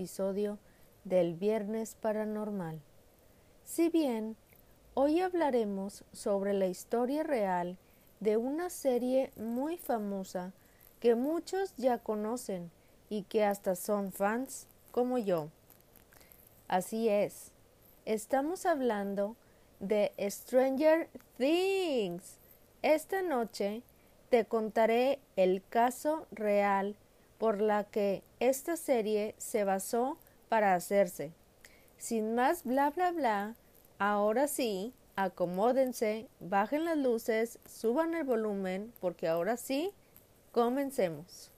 episodio del Viernes Paranormal. Si bien hoy hablaremos sobre la historia real de una serie muy famosa que muchos ya conocen y que hasta son fans como yo. Así es, estamos hablando de Stranger Things. Esta noche te contaré el caso real por la que esta serie se basó para hacerse. Sin más bla bla bla, ahora sí, acomódense, bajen las luces, suban el volumen, porque ahora sí, comencemos.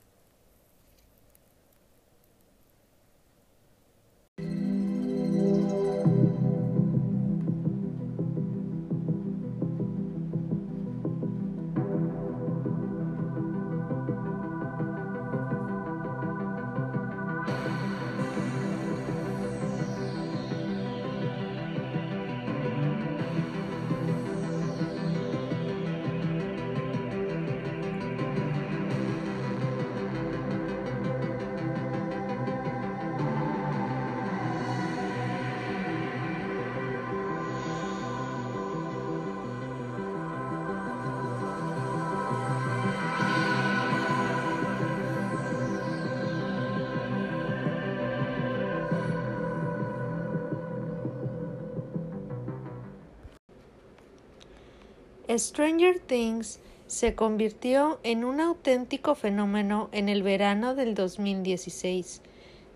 Stranger Things se convirtió en un auténtico fenómeno en el verano del 2016.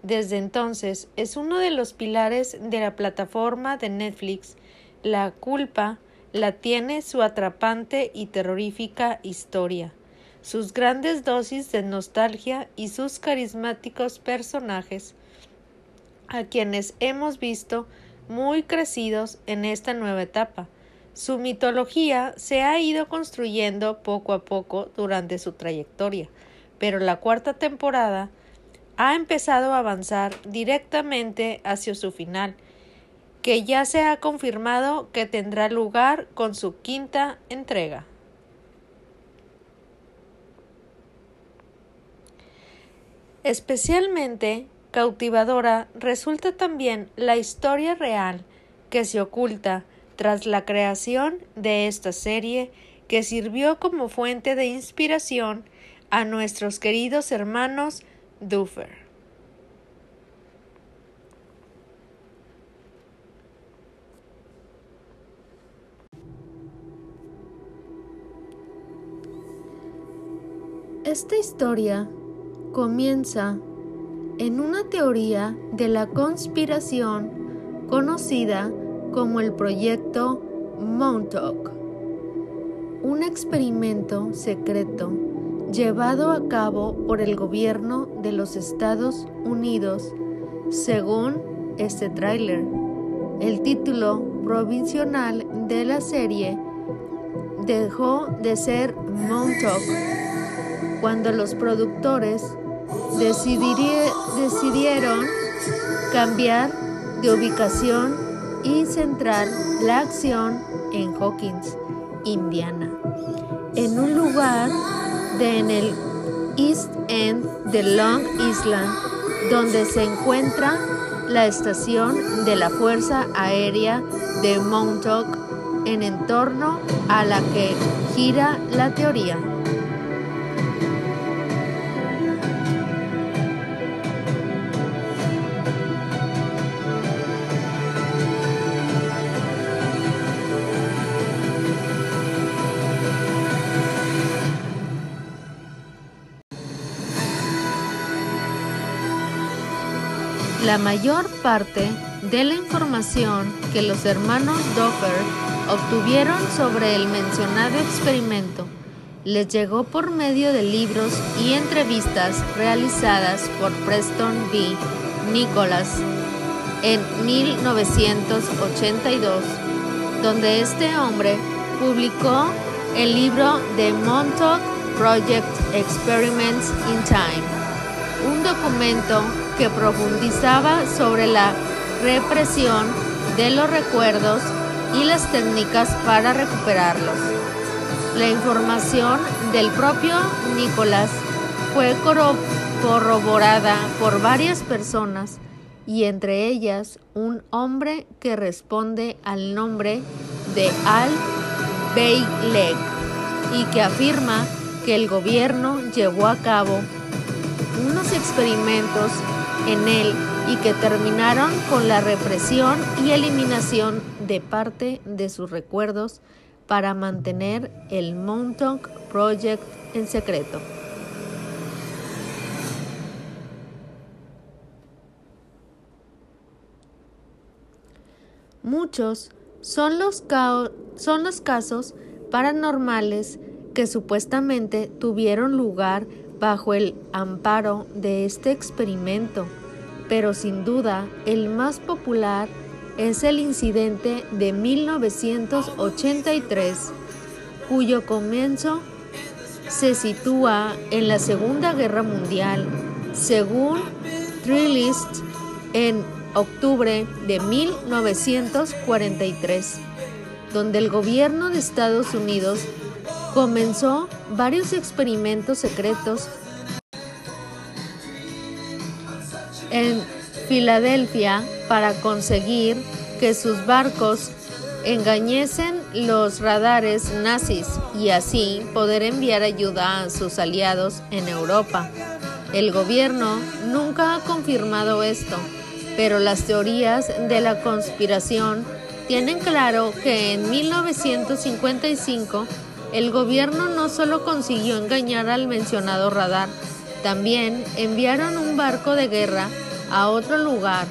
Desde entonces es uno de los pilares de la plataforma de Netflix. La culpa la tiene su atrapante y terrorífica historia, sus grandes dosis de nostalgia y sus carismáticos personajes, a quienes hemos visto muy crecidos en esta nueva etapa su mitología se ha ido construyendo poco a poco durante su trayectoria, pero la cuarta temporada ha empezado a avanzar directamente hacia su final, que ya se ha confirmado que tendrá lugar con su quinta entrega. Especialmente cautivadora resulta también la historia real que se oculta tras la creación de esta serie que sirvió como fuente de inspiración a nuestros queridos hermanos Duffer. Esta historia comienza en una teoría de la conspiración conocida como el proyecto Montauk, un experimento secreto llevado a cabo por el gobierno de los Estados Unidos, según este tráiler. El título provisional de la serie dejó de ser Montauk cuando los productores decidieron cambiar de ubicación y centrar la acción en Hawkins, Indiana, en un lugar de en el East End de Long Island, donde se encuentra la estación de la Fuerza Aérea de Montauk, en entorno a la que gira la teoría. La mayor parte de la información que los hermanos Docker obtuvieron sobre el mencionado experimento les llegó por medio de libros y entrevistas realizadas por Preston B. Nicholas en 1982, donde este hombre publicó el libro The Montauk Project Experiments in Time, un documento que profundizaba sobre la represión de los recuerdos y las técnicas para recuperarlos. La información del propio Nicolás fue corroborada por varias personas y entre ellas un hombre que responde al nombre de Al Beyleg y que afirma que el gobierno llevó a cabo unos experimentos en él y que terminaron con la represión y eliminación de parte de sus recuerdos para mantener el Montauk Project en secreto. Muchos son los, son los casos paranormales que supuestamente tuvieron lugar bajo el amparo de este experimento, pero sin duda el más popular es el incidente de 1983, cuyo comienzo se sitúa en la Segunda Guerra Mundial, según Trilist en octubre de 1943, donde el gobierno de Estados Unidos comenzó varios experimentos secretos en Filadelfia para conseguir que sus barcos engañesen los radares nazis y así poder enviar ayuda a sus aliados en Europa. El gobierno nunca ha confirmado esto, pero las teorías de la conspiración tienen claro que en 1955 el gobierno no solo consiguió engañar al mencionado radar, también enviaron un barco de guerra a otro lugar,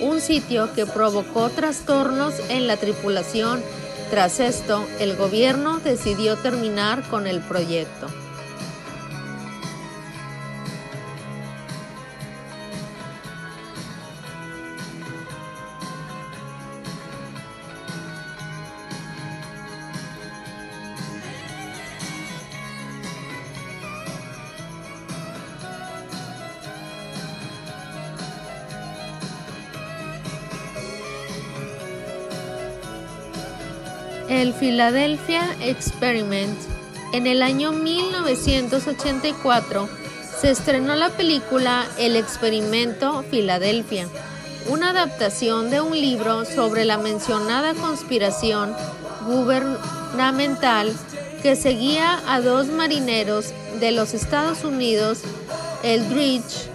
un sitio que provocó trastornos en la tripulación. Tras esto, el gobierno decidió terminar con el proyecto. El Philadelphia Experiment. En el año 1984 se estrenó la película El Experimento Filadelfia, una adaptación de un libro sobre la mencionada conspiración gubernamental que seguía a dos marineros de los Estados Unidos, el Dredge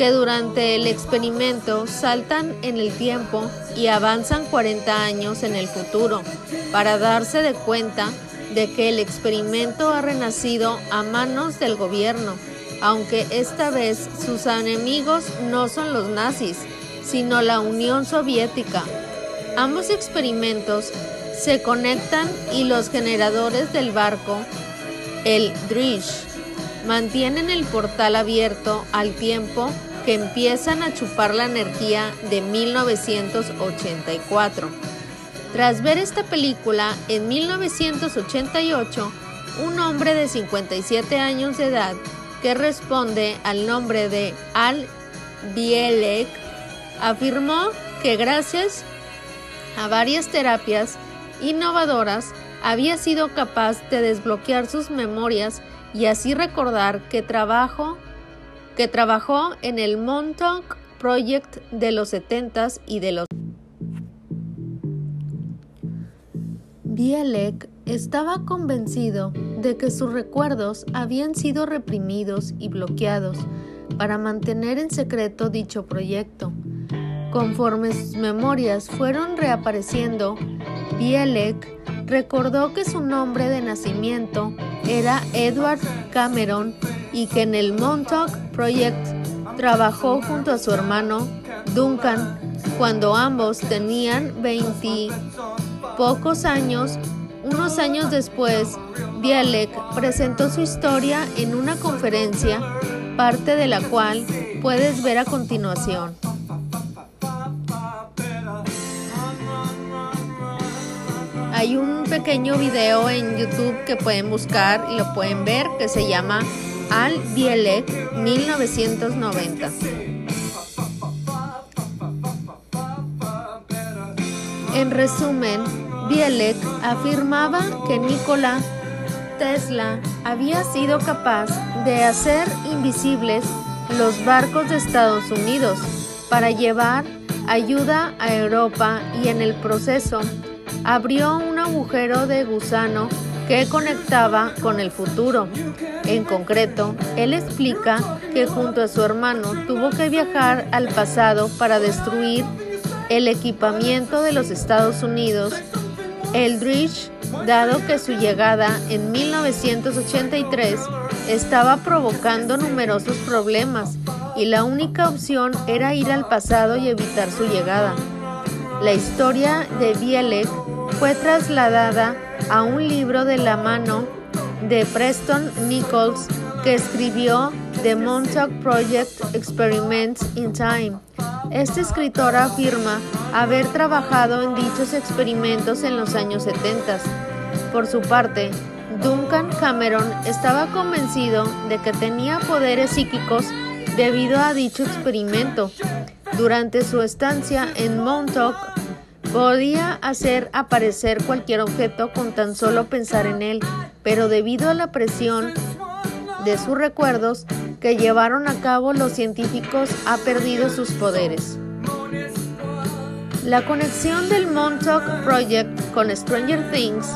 que durante el experimento saltan en el tiempo y avanzan 40 años en el futuro para darse de cuenta de que el experimento ha renacido a manos del gobierno, aunque esta vez sus enemigos no son los nazis, sino la Unión Soviética. Ambos experimentos se conectan y los generadores del barco, el Drish, mantienen el portal abierto al tiempo empiezan a chupar la energía de 1984. Tras ver esta película en 1988, un hombre de 57 años de edad que responde al nombre de Al Bielek afirmó que gracias a varias terapias innovadoras había sido capaz de desbloquear sus memorias y así recordar que trabajo que trabajó en el Montauk Project de los 70s y de los Bielek estaba convencido de que sus recuerdos habían sido reprimidos y bloqueados para mantener en secreto dicho proyecto. Conforme sus memorias fueron reapareciendo, Bielek recordó que su nombre de nacimiento era Edward Cameron y que en el Montauk Project trabajó junto a su hermano Duncan cuando ambos tenían pocos años. Unos años después, Bielek presentó su historia en una conferencia, parte de la cual puedes ver a continuación. Hay un pequeño video en YouTube que pueden buscar y lo pueden ver que se llama al Bielek 1990. En resumen, Bielek afirmaba que Nikola Tesla había sido capaz de hacer invisibles los barcos de Estados Unidos para llevar ayuda a Europa y en el proceso abrió agujero de gusano que conectaba con el futuro. En concreto, él explica que junto a su hermano tuvo que viajar al pasado para destruir el equipamiento de los Estados Unidos, Eldridge, dado que su llegada en 1983 estaba provocando numerosos problemas y la única opción era ir al pasado y evitar su llegada. La historia de Bielek fue trasladada a un libro de la mano de Preston Nichols que escribió The Montauk Project Experiments in Time. Este escritor afirma haber trabajado en dichos experimentos en los años 70. Por su parte, Duncan Cameron estaba convencido de que tenía poderes psíquicos debido a dicho experimento. Durante su estancia en Montauk, Podía hacer aparecer cualquier objeto con tan solo pensar en él, pero debido a la presión de sus recuerdos que llevaron a cabo los científicos ha perdido sus poderes. La conexión del Montauk Project con Stranger Things,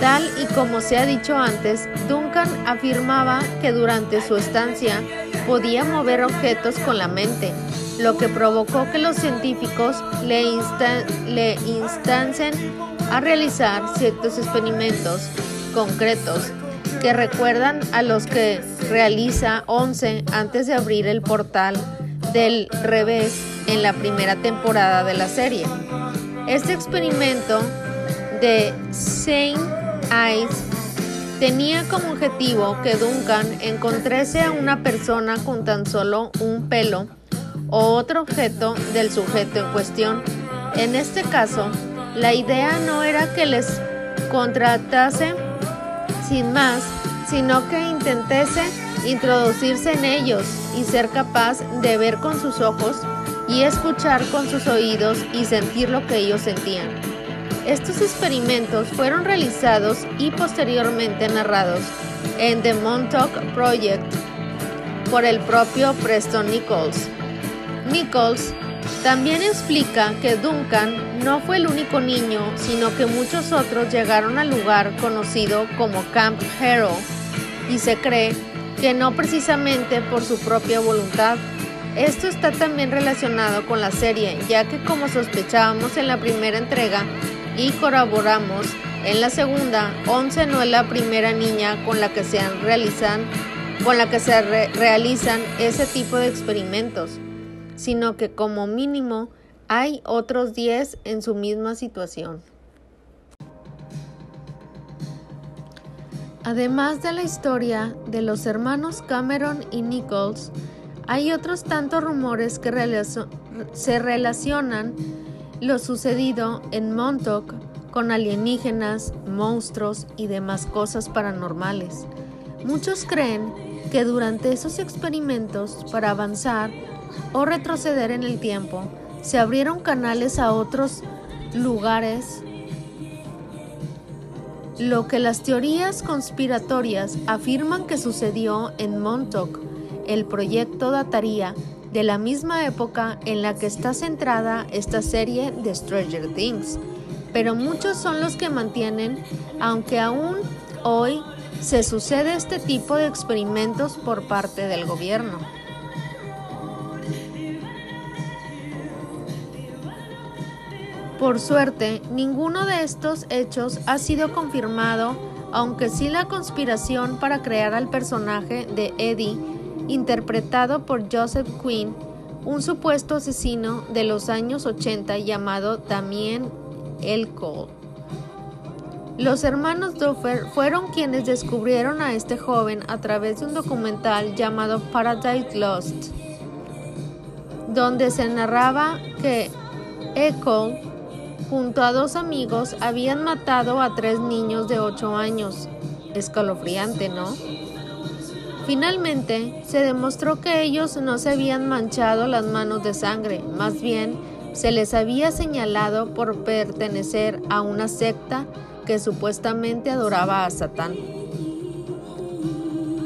tal y como se ha dicho antes, Duncan afirmaba que durante su estancia podía mover objetos con la mente, lo que provocó que los científicos le, le instancen a realizar ciertos experimentos concretos que recuerdan a los que realiza 11 antes de abrir el portal del revés en la primera temporada de la serie. Este experimento de Saint Ice tenía como objetivo que Duncan encontrase a una persona con tan solo un pelo o otro objeto del sujeto en cuestión. En este caso, la idea no era que les contratase sin más, sino que intentase introducirse en ellos y ser capaz de ver con sus ojos y escuchar con sus oídos y sentir lo que ellos sentían. Estos experimentos fueron realizados y posteriormente narrados en The Montauk Project por el propio Preston Nichols. Nichols también explica que Duncan no fue el único niño, sino que muchos otros llegaron al lugar conocido como Camp Hero y se cree que no precisamente por su propia voluntad. Esto está también relacionado con la serie, ya que como sospechábamos en la primera entrega y corroboramos en la segunda, Once no es la primera niña con la que se realizan, con la que se realizan ese tipo de experimentos sino que como mínimo hay otros 10 en su misma situación. Además de la historia de los hermanos Cameron y Nichols, hay otros tantos rumores que se relacionan lo sucedido en Montauk con alienígenas, monstruos y demás cosas paranormales. Muchos creen que durante esos experimentos para avanzar o retroceder en el tiempo, se abrieron canales a otros lugares, lo que las teorías conspiratorias afirman que sucedió en Montauk. El proyecto dataría de la misma época en la que está centrada esta serie de Stranger Things, pero muchos son los que mantienen, aunque aún hoy se sucede este tipo de experimentos por parte del gobierno. Por suerte, ninguno de estos hechos ha sido confirmado, aunque sí la conspiración para crear al personaje de Eddie, interpretado por Joseph Quinn, un supuesto asesino de los años 80 llamado Damien El Cole. Los hermanos Duffer fueron quienes descubrieron a este joven a través de un documental llamado Paradise Lost, donde se narraba que Ecole junto a dos amigos, habían matado a tres niños de 8 años. Escalofriante, ¿no? Finalmente, se demostró que ellos no se habían manchado las manos de sangre, más bien se les había señalado por pertenecer a una secta que supuestamente adoraba a Satán.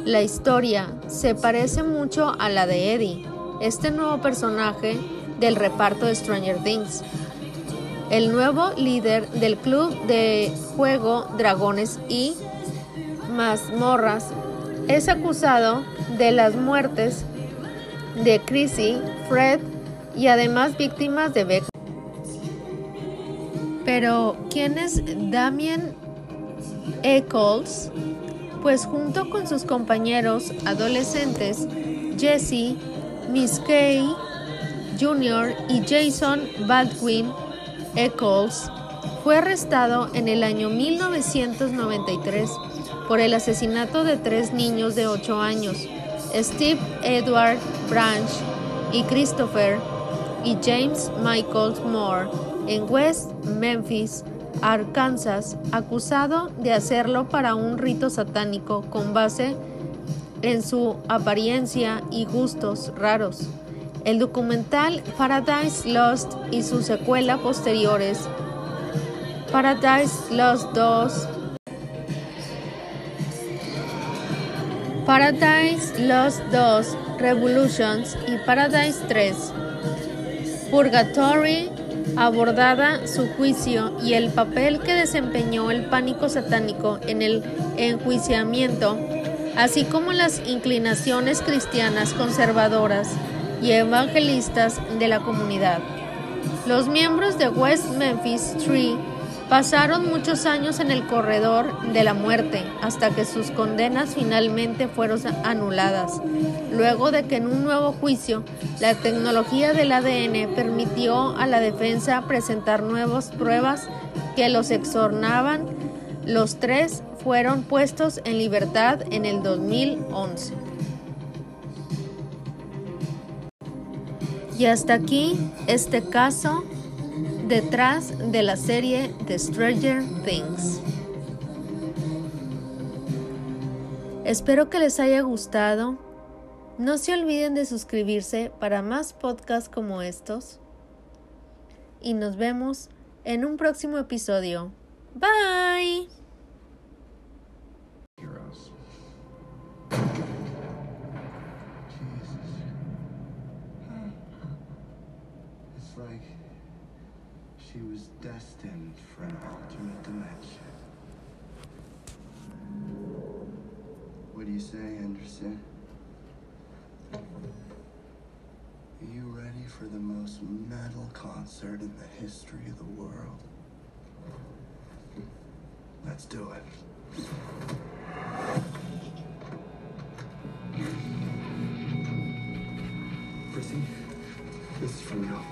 La historia se parece mucho a la de Eddie. Este nuevo personaje del reparto de Stranger Things. El nuevo líder del club de juego Dragones y Mazmorras es acusado de las muertes de Chrissy, Fred y además víctimas de Beck. Pero, ¿quién es Damien Eccles? Pues junto con sus compañeros adolescentes Jesse, Miss Kay Jr. y Jason Baldwin Eccles, fue arrestado en el año 1993 por el asesinato de tres niños de 8 años, Steve Edward Branch y Christopher y James Michael Moore, en West Memphis, Arkansas, acusado de hacerlo para un rito satánico con base en su apariencia y gustos raros. El documental Paradise Lost y su secuela posteriores, Paradise Lost 2, Paradise Lost 2, Revolutions y Paradise 3. Purgatory abordada su juicio y el papel que desempeñó el pánico satánico en el enjuiciamiento, así como las inclinaciones cristianas conservadoras y evangelistas de la comunidad. Los miembros de West Memphis Tree Pasaron muchos años en el corredor de la muerte hasta que sus condenas finalmente fueron anuladas, luego de que en un nuevo juicio la tecnología del ADN permitió a la defensa presentar nuevas pruebas que los exornaban. Los tres fueron puestos en libertad en el 2011. Y hasta aquí este caso detrás de la serie The Stranger Things. Espero que les haya gustado. No se olviden de suscribirse para más podcasts como estos. Y nos vemos en un próximo episodio. Bye. She was destined for an alternate dimension. What do you say, Anderson? Are you ready for the most metal concert in the history of the world? Let's do it. Prissy, this is from you.